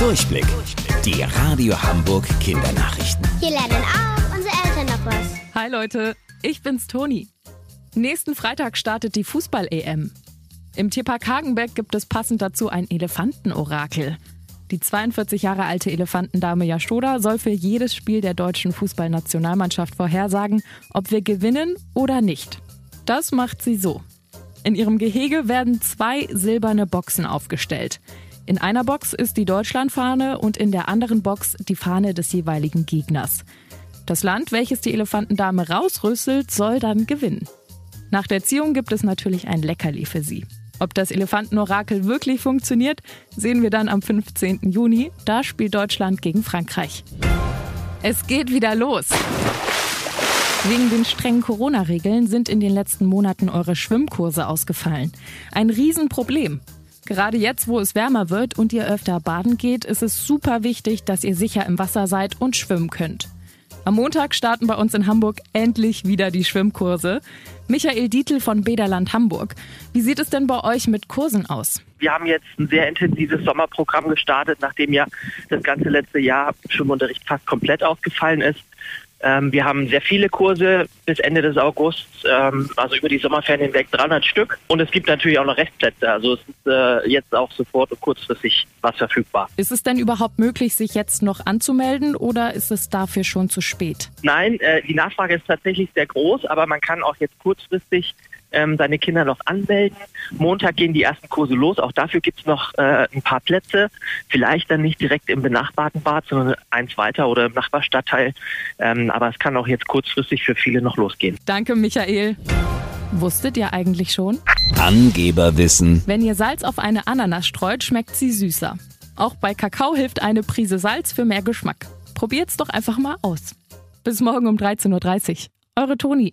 Durchblick. Die Radio Hamburg Kindernachrichten. Hier lernen auch unsere Eltern noch was. Hi Leute, ich bin's Toni. Nächsten Freitag startet die Fußball-EM. Im Tierpark Hagenbeck gibt es passend dazu ein Elefantenorakel. Die 42 Jahre alte Elefantendame Jaschoda soll für jedes Spiel der deutschen Fußballnationalmannschaft vorhersagen, ob wir gewinnen oder nicht. Das macht sie so. In ihrem Gehege werden zwei silberne Boxen aufgestellt. In einer Box ist die Deutschlandfahne und in der anderen Box die Fahne des jeweiligen Gegners. Das Land, welches die Elefantendame rausrüsselt, soll dann gewinnen. Nach der Ziehung gibt es natürlich ein Leckerli für sie. Ob das Elefantenorakel wirklich funktioniert, sehen wir dann am 15. Juni. Da spielt Deutschland gegen Frankreich. Es geht wieder los. Wegen den strengen Corona-Regeln sind in den letzten Monaten eure Schwimmkurse ausgefallen. Ein Riesenproblem. Gerade jetzt, wo es wärmer wird und ihr öfter baden geht, ist es super wichtig, dass ihr sicher im Wasser seid und schwimmen könnt. Am Montag starten bei uns in Hamburg endlich wieder die Schwimmkurse. Michael Dietl von Bederland Hamburg. Wie sieht es denn bei euch mit Kursen aus? Wir haben jetzt ein sehr intensives Sommerprogramm gestartet, nachdem ja das ganze letzte Jahr Schwimmunterricht fast komplett ausgefallen ist. Ähm, wir haben sehr viele Kurse bis Ende des Augusts, ähm, also über die Sommerferien hinweg 300 Stück. Und es gibt natürlich auch noch Restplätze. Also es ist äh, jetzt auch sofort und kurzfristig was verfügbar. Ist es denn überhaupt möglich, sich jetzt noch anzumelden oder ist es dafür schon zu spät? Nein, äh, die Nachfrage ist tatsächlich sehr groß, aber man kann auch jetzt kurzfristig ähm, seine Kinder noch anmelden. Montag gehen die ersten Kurse los. Auch dafür gibt's noch äh, ein paar Plätze. Vielleicht dann nicht direkt im benachbarten Bad, sondern eins weiter oder im Nachbarstadtteil. Ähm, aber es kann auch jetzt kurzfristig für viele noch losgehen. Danke, Michael. Wusstet ihr eigentlich schon? Angeberwissen. Wenn ihr Salz auf eine Ananas streut, schmeckt sie süßer. Auch bei Kakao hilft eine Prise Salz für mehr Geschmack. Probiert's doch einfach mal aus. Bis morgen um 13.30 Uhr. Eure Toni.